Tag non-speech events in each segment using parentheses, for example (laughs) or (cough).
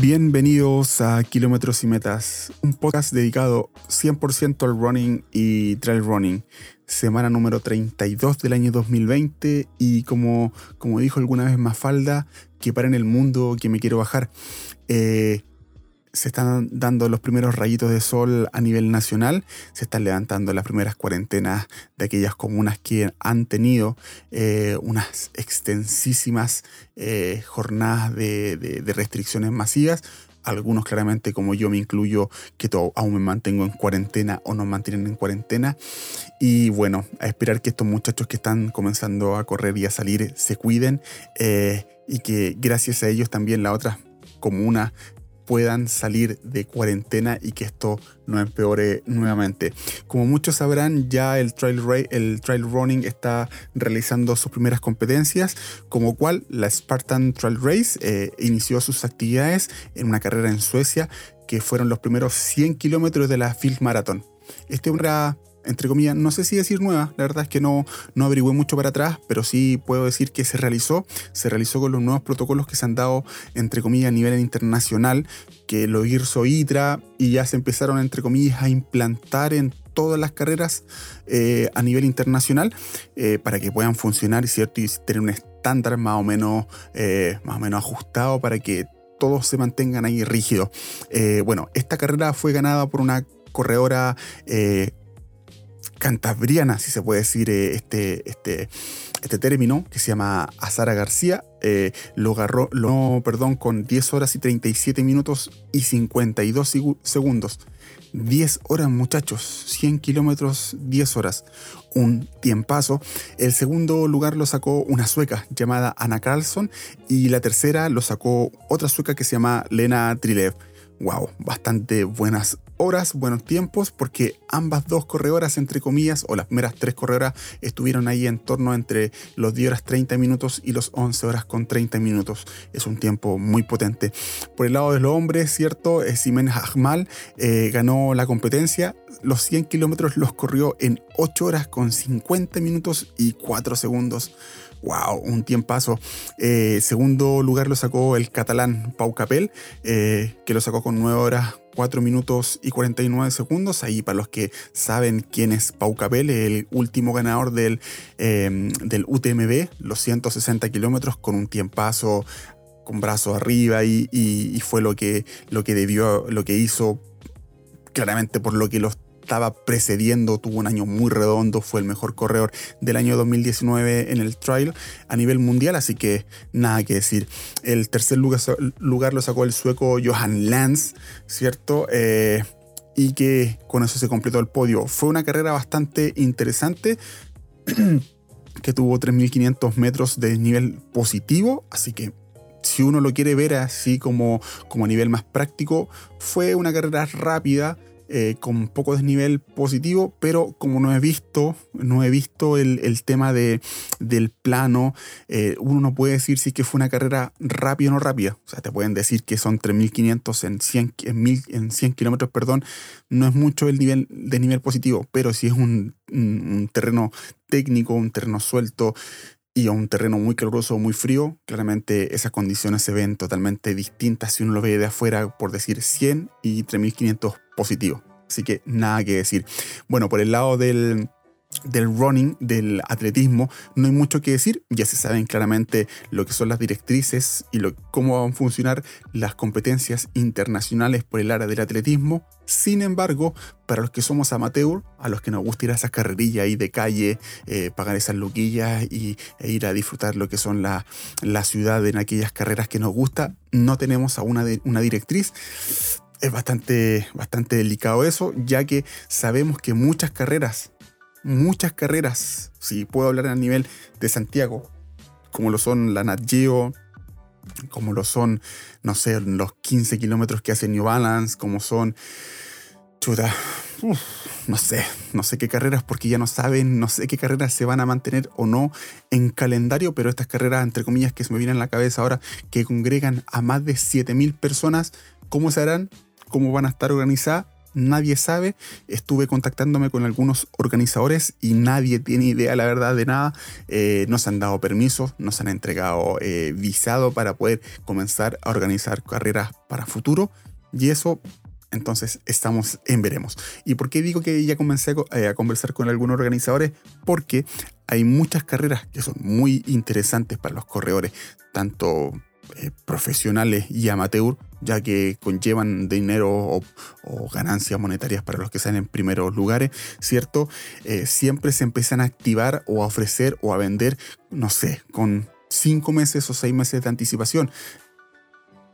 Bienvenidos a Kilómetros y Metas, un podcast dedicado 100% al running y trail running. Semana número 32 del año 2020 y como, como dijo alguna vez Mafalda, que para en el mundo que me quiero bajar. Eh, se están dando los primeros rayitos de sol a nivel nacional, se están levantando las primeras cuarentenas de aquellas comunas que han tenido eh, unas extensísimas eh, jornadas de, restricciones masivas. Algunos claramente, como yo me incluyo, que aún me mantengo en cuarentena o no mantienen en cuarentena. Y bueno, a esperar que estos muchachos que están comenzando a correr y a salir se cuiden eh, y que gracias a ellos también la otra comuna puedan salir de cuarentena y que esto no empeore nuevamente. Como muchos sabrán, ya el trail, el trail running está realizando sus primeras competencias, como cual la Spartan Trail Race eh, inició sus actividades en una carrera en Suecia que fueron los primeros 100 kilómetros de la Field Marathon. Este entre comillas, no sé si decir nueva, la verdad es que no, no averigüé mucho para atrás, pero sí puedo decir que se realizó, se realizó con los nuevos protocolos que se han dado, entre comillas, a nivel internacional, que lo hizo ITRA y ya se empezaron, entre comillas, a implantar en todas las carreras eh, a nivel internacional eh, para que puedan funcionar ¿cierto? y tener un estándar más o menos, eh, más o menos ajustado para que todos se mantengan ahí rígidos. bueno, esta carrera fue ganada por una corredora cantabriana, si se puede decir eh, este, este, este término, que se llama Azara García, eh, lo agarró, lo, perdón, con 10 horas y 37 minutos y 52 segundos. 10 horas, muchachos, 100 kilómetros, 10 horas. Un tiempazo. El segundo lugar lo sacó una sueca llamada Anna Carlson y la tercera lo sacó otra sueca que se llama Lena Trilev wow, bastante buenas horas, buenos tiempos, porque ambas dos corredoras, entre comillas, o las primeras tres corredoras, estuvieron ahí en torno entre los 10 horas 30 minutos y los 11 horas con 30 minutos. Es un tiempo muy potente. Por el lado de los hombres, ¿cierto? Eh, Simen Hajmal eh, ganó la competencia. Los 100 kilómetros los corrió en 8 horas con 50 minutos y 4 segundos wow, un tiempazo. Eh, segundo lugar lo sacó el catalán Pau Capel, eh, que lo sacó con 9 horas 4 minutos y 49 segundos. Ahí para los que saben quién es Pau Capel, el último ganador del, em, del UTMB, los 160 kilómetros con un tiempazo con brazo arriba y, y, fue lo que, lo que debió, lo que hizo claramente por lo que los estaba precediendo, tuvo un año muy redondo, fue el mejor corredor del año 2019 en el trial a nivel mundial, así que nada que decir. El tercer lugar, lugar lo sacó el sueco Johan Lance, ¿cierto? Eh, y que con eso se completó el podio. Fue una carrera bastante interesante. (clears throat) que tuvo 3.500 metros de nivel positivo, así que si uno lo quiere ver así como, como a nivel más práctico, fue una carrera rápida, eh, con poco desnivel positivo, pero como no he visto, no he visto el, tema de, del plano, eh, uno no puede decir si que fue una carrera rápida o no rápida. O sea, te pueden decir que son 3.500 en 100, en, en 100 kilómetros, perdón, no es mucho el nivel de nivel positivo, pero si es un terreno técnico, un terreno suelto, y a un terreno muy caluroso o muy frío, claramente esas condiciones se ven totalmente distintas si uno lo ve de afuera, por decir 100 y 3500 positivos. Así que nada que decir. Bueno, por el lado del, del running, del atletismo, no hay mucho que decir. Ya se saben claramente lo que son las directrices y cómo van a funcionar las competencias internacionales por el área del atletismo. Sin embargo, para los que somos amateur, a los que nos gusta ir a esas carrerillas ahí de calle, eh, pagar esas loquillas y, e ir a disfrutar lo que son la, la, ciudad en aquellas carreras que nos gusta, no tenemos aún una, una directriz es bastante, bastante delicado eso, ya que sabemos que muchas carreras muchas carreras, si puedo hablar a nivel de Santiago, como lo son la Nat Geo, como lo son, no sé, los 15 kilómetros que hace New Balance, como son, chuta, no sé, no sé qué carreras, porque ya no saben, no sé qué carreras se van a mantener o no en calendario, pero estas carreras, entre comillas, que se me vienen a la cabeza ahora, que congregan a más de 7.000 personas, ¿cómo se harán? ¿Cómo van a estar organizadas? Nadie sabe. Estuve contactándome con algunos organizadores y nadie tiene idea, la verdad, de nada. Eh, no se han dado permisos, no se han entregado eh, visado para poder comenzar a organizar carreras para futuro. Y eso entonces estamos en veremos. ¿Y por qué digo que ya comencé a, eh, conversar con algunos organizadores? Porque hay muchas carreras que son muy interesantes para los corredores, tanto eh, profesionales y amateur, ya que conllevan dinero o, ganancias monetarias para los que están en primeros lugares, ¿cierto? Eh, siempre se empiezan a activar o a ofrecer o a vender, no sé, con cinco meses o seis meses de anticipación.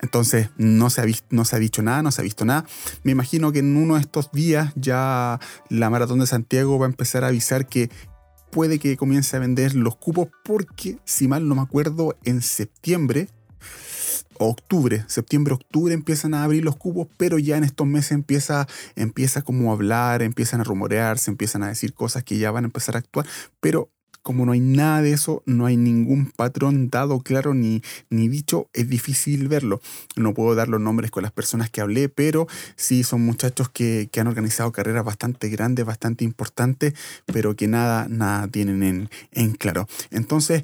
Entonces no se, ha no se ha dicho nada, no se ha visto nada. Me imagino que en uno de estos días ya la Maratón de Santiago va a empezar a avisar que puede que comience a vender los cupos porque, si mal no me acuerdo, en septiembre octubre, septiembre, octubre empiezan a abrir los cupos, pero ya en estos meses empieza, empieza como a hablar, empiezan a rumorear, se empiezan a decir cosas que ya van a empezar a actuar, pero como no hay nada de eso, no hay ningún patrón dado claro ni, ni dicho, es difícil verlo. No puedo dar los nombres con las personas que hablé, pero sí son muchachos que, han organizado carreras bastante grandes, bastante importantes, pero que nada, nada tienen en, en claro. Entonces,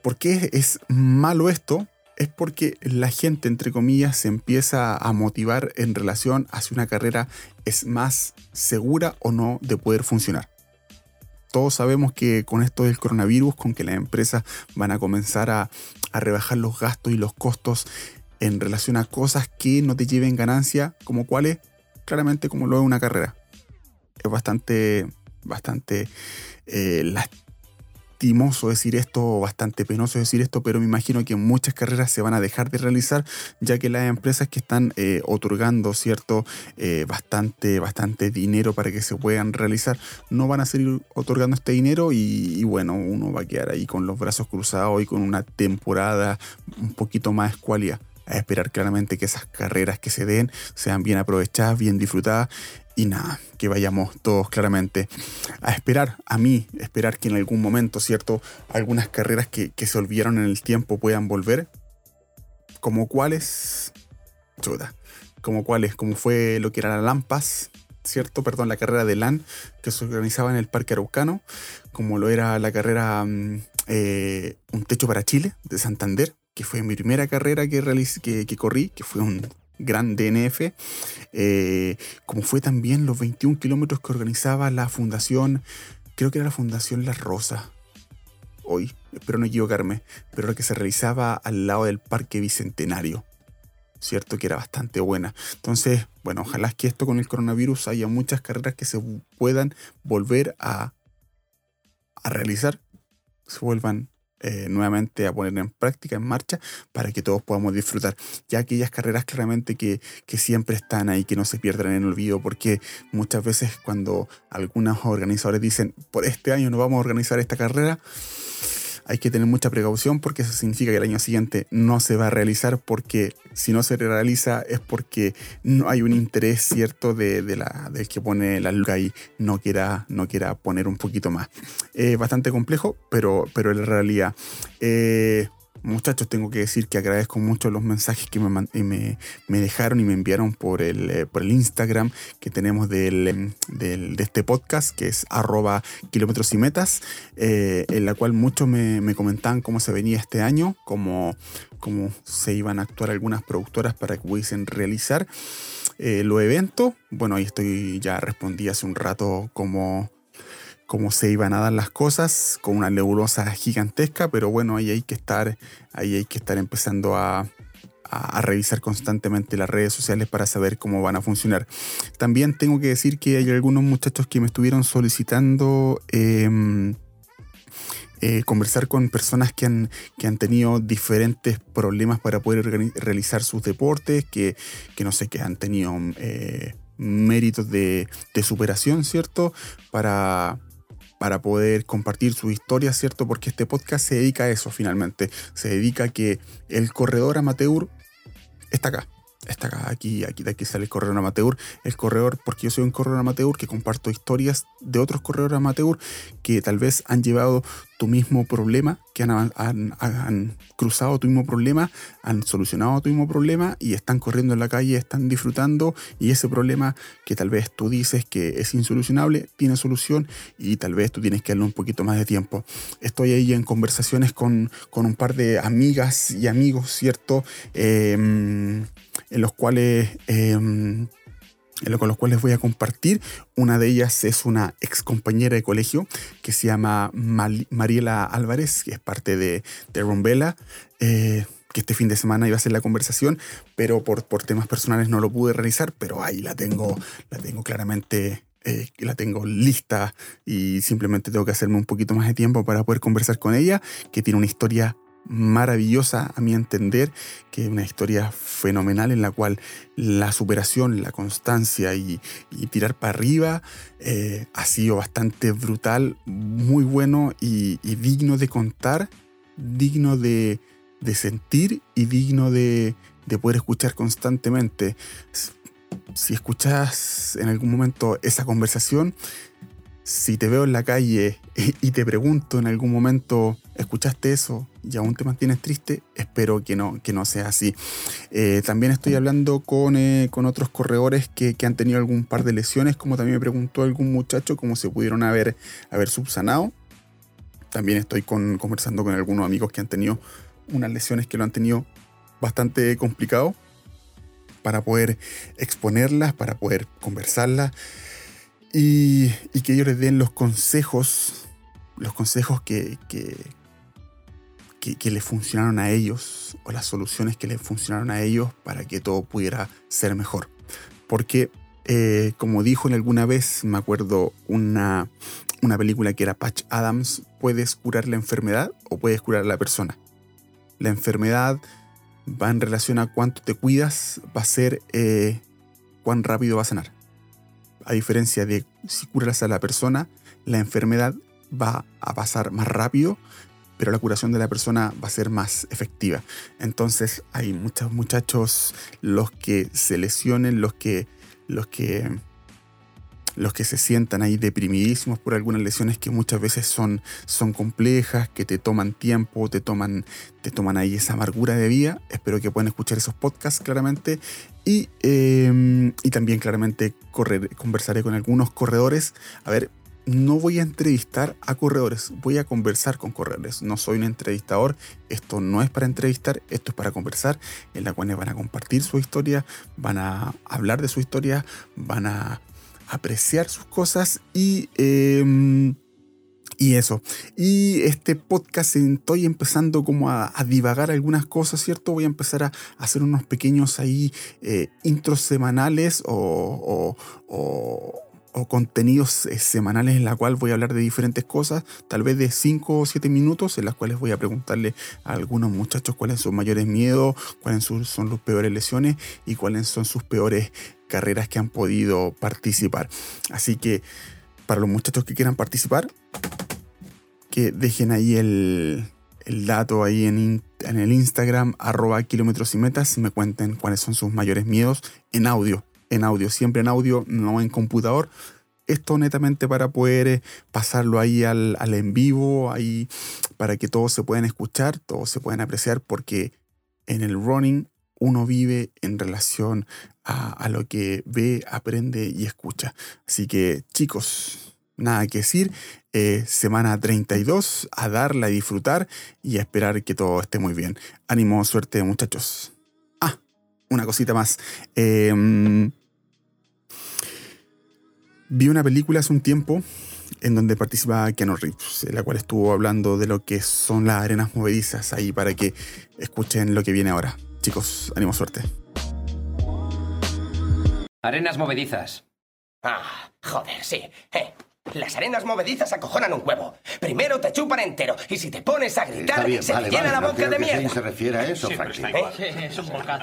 ¿por qué es malo esto? Es porque la gente, entre comillas, se empieza a motivar en relación a si una carrera es más segura o no de poder funcionar todos sabemos que con esto del coronavirus, con que las empresas van a comenzar a, rebajar los gastos y los costos en relación a cosas que no te lleven ganancia, como cuáles, claramente como lo es una carrera. Es bastante, bastante eh, lastimoso decir esto, bastante penoso decir esto, pero me imagino que muchas carreras se van a dejar de realizar, ya que las empresas que están eh, otorgando cierto eh, bastante, bastante dinero para que se puedan realizar, no van a seguir otorgando este dinero y, bueno, uno va a quedar ahí con los brazos cruzados y con una temporada un poquito más escuálida a esperar claramente que esas carreras que se den sean bien aprovechadas, bien disfrutadas y nada, que vayamos todos claramente a esperar, a mí, esperar que en algún momento, ¿cierto? Algunas carreras que, se olvidaron en el tiempo puedan volver. Como cuáles, chuta, como cuáles, como fue lo que era la Lampas, ¿cierto? Perdón, la carrera de LAN que se organizaba en el Parque Araucano, como lo era la carrera mm, eh, Un Techo para Chile de Santander, que fue mi primera carrera que, que, que corrí, que fue un gran DNF, eh, como fue también los 21 kilómetros que organizaba la fundación, creo que era la Fundación La Rosa, hoy, espero no equivocarme, pero que se realizaba al lado del Parque Bicentenario. ¿Cierto? Que era bastante buena. Entonces, bueno, ojalá que esto con el coronavirus haya muchas carreras que se puedan volver a, a realizar, se vuelvan eh, nuevamente a poner en práctica, en marcha, para que todos podamos disfrutar. Ya aquellas carreras claramente que, que siempre están ahí, que no se pierdan en el olvido, porque muchas veces cuando algunos organizadores dicen, por este año no vamos a organizar esta carrera, hay que tener mucha precaución porque eso significa que el año siguiente no se va a realizar porque si no se realiza es porque no hay un interés cierto de, la, del que pone la luca y no quiera, no quiera poner un poquito más. Es bastante complejo, pero, pero en realidad. Eh, Muchachos, tengo que decir que agradezco mucho los mensajes que me, me, dejaron y me enviaron por el, eh, por el Instagram que tenemos em, del, de este podcast, que es arroba kilómetros y metas, eh, en la cual muchos me, me, comentaban cómo se venía este año, cómo, cómo se iban a actuar algunas productoras para que pudiesen realizar eh, los eventos. Bueno, ahí estoy, ya respondí hace un rato cómo cómo se iban a dar las cosas con una nebulosa gigantesca, pero bueno, ahí hay que estar, ahí hay que estar empezando a, revisar constantemente las redes sociales para saber cómo van a funcionar. También tengo que decir que hay algunos muchachos que me estuvieron solicitando em, eh, conversar con personas que han, que han tenido diferentes problemas para poder realizar sus deportes, que, no sé, que han tenido eh, méritos de, de superación, ¿cierto? Para, para poder compartir su historia, ¿cierto? Porque este podcast se dedica a eso finalmente. Se dedica a que el corredor amateur está acá. Está acá, aquí, aquí, de aquí sale el corredor amateur. El corredor, porque yo soy un corredor amateur que comparto historias de otros corredores amateur que tal vez han llevado tu mismo problema, que han, han, cruzado tu mismo problema, han solucionado tu mismo problema y están corriendo en la calle, están disfrutando y ese problema que tal vez tú dices que es insolucionable, tiene solución y tal vez tú tienes que darle un poquito más de tiempo. Estoy ahí en conversaciones con, con un par de amigas y amigos, ¿cierto? Em, en los cuales... Eh, con los cuales voy a compartir. Una de ellas es una ex compañera de colegio que se llama Mariela Álvarez, que es parte de, de Rombela. Eh, que este fin de semana iba a ser la conversación, pero por, por temas personales no lo pude realizar, pero ahí la tengo, la tengo claramente eh, la tengo lista y simplemente tengo que hacerme un poquito más de tiempo para poder conversar con ella, que tiene una historia maravillosa a mi entender, que es una historia fenomenal en la cual la superación, la constancia y, tirar para arriba eh, ha sido bastante brutal, muy bueno y, digno de contar, digno de, sentir y digno de, de poder escuchar constantemente. Si escuchas en algún momento esa conversación, si te veo en la calle (laughs) y te pregunto en algún momento, ¿escuchaste eso? y aún te mantienes triste, espero que no, que no sea así. Eh, también estoy hablando con, eh, con otros corredores que, han tenido algún par de lesiones, como también me preguntó algún muchacho cómo se pudieron haber, haber subsanado. También estoy con, conversando con algunos amigos que han tenido unas lesiones que lo han tenido bastante complicado para poder exponerlas, para poder conversarlas y, que ellos les den los consejos, los consejos que, que, que, le funcionaron a ellos o las soluciones que les funcionaron a ellos para que todo pudiera ser mejor. Porque, eh, como dijo en alguna vez, me acuerdo una, una película que era Patch Adams, puedes curar la enfermedad o puedes curar a la persona. La enfermedad va en relación a cuánto te cuidas, va a ser eh, cuán rápido va a sanar a diferencia de si curas a la persona, la enfermedad va a pasar más rápido, pero la curación de la persona va a ser más efectiva. Entonces hay muchos muchachos los que se lesionen, los que, los que, los que se sientan ahí deprimidísimos por algunas lesiones que muchas veces son, son complejas, que te toman tiempo, te toman, te toman ahí esa amargura de vida. Espero que puedan escuchar esos podcasts claramente Em, y, también claramente conversaré con algunos corredores. A ver, no voy a entrevistar a corredores, voy a conversar con corredores. No soy un entrevistador, esto no es para entrevistar, esto es para conversar, en la cual van a compartir su historia, van a hablar de su historia, van a apreciar sus cosas y... Em, y eso. Y este podcast estoy empezando como a, divagar algunas cosas, ¿cierto? Voy a empezar a, hacer unos pequeños ahí eh, intros semanales o, o, contenidos eh, semanales en la cual voy a hablar de diferentes cosas, tal vez de 5 o 7 minutos, en las cuales voy a preguntarle a algunos muchachos cuáles son sus mayores miedos, cuáles son, sus peores lesiones y cuáles son sus peores carreras que han podido participar. Así que para los muchachos que quieran participar, que dejen ahí el, dato ahí en, en, el Instagram, arroba kilómetros y metas, me cuenten cuáles son sus mayores miedos en audio, en audio, siempre en audio, no en computador. Esto netamente para poder eh, pasarlo ahí al, en vivo, ahí para que todos se puedan escuchar, todos se puedan apreciar, porque en el running uno vive en relación a, lo que ve, aprende y escucha. Así que chicos, nada que decir. Eh, semana 32, a darla y disfrutar y a esperar que todo esté muy bien. Ánimo, suerte muchachos. Una cosita más. Em, vi una película hace un tiempo en donde participa Keanu Reeves, en la cual estuvo hablando de lo que son las arenas movedizas ahí para que escuchen lo que viene ahora. Chicos, ánimo, suerte. Arenas movedizas. Ah, joder, sí. Eh, las arenas movedizas acojonan un huevo. Primero te chupan entero y si te pones a gritar, se te llena la boca de mierda. se refiere a eso, Franklin.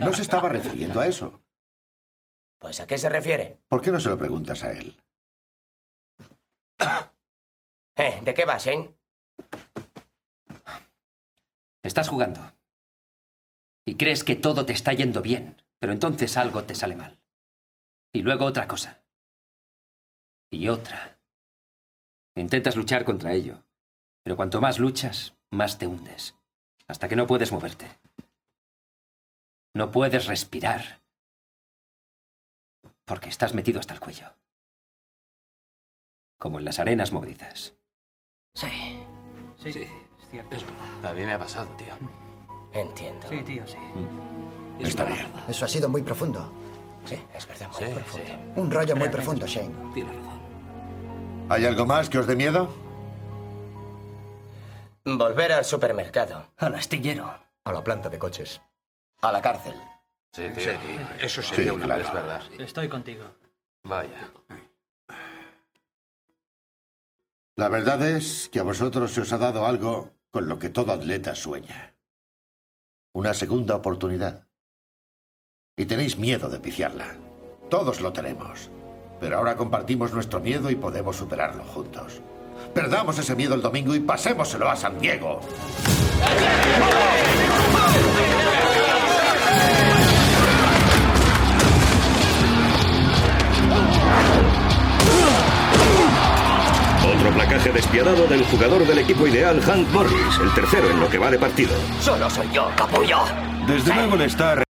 No se estaba refiriendo a eso. Pues ¿a qué se refiere? ¿Por qué no se lo preguntas a él? (coughs) Eh, ¿De qué vas, Shane? Estás jugando. Y crees que todo te está yendo bien, pero entonces algo te sale mal. Y luego otra cosa. Y otra. Intentas luchar contra ello. Pero cuanto más luchas, más te hundes. Hasta que no puedes moverte. No puedes respirar. Porque estás metido hasta el cuello. Como en las arenas movedizas. Sí. Sí, sí, es cierto. A mí me ha pasado, tío. Entiendo. Sí, tío, sí. Está bien. Eso ha sido muy profundo. Sí, es verdad, muy Sí, profundo. sí. Un rollo muy profundo, Shane. Tienes razón. ¿Hay algo más que os dé miedo? Volver al supermercado. Al astillero. A la planta de coches. A la cárcel. Sí, tío. Eso Sí, sería una claro. Es verdad. Estoy contigo. Vaya. La verdad es que a vosotros se os ha dado algo con lo que todo atleta sueña. Una segunda oportunidad. Y tenéis miedo de piciarla. Todos lo tenemos. Pero ahora compartimos nuestro miedo y podemos superarlo juntos. Perdamos ese miedo el domingo y pasémoselo a San Diego. Otro placaje despiadado del jugador del equipo ideal, Hank Morris, el tercero en lo que va de partido. Solo soy yo, capullo. Desde luego le está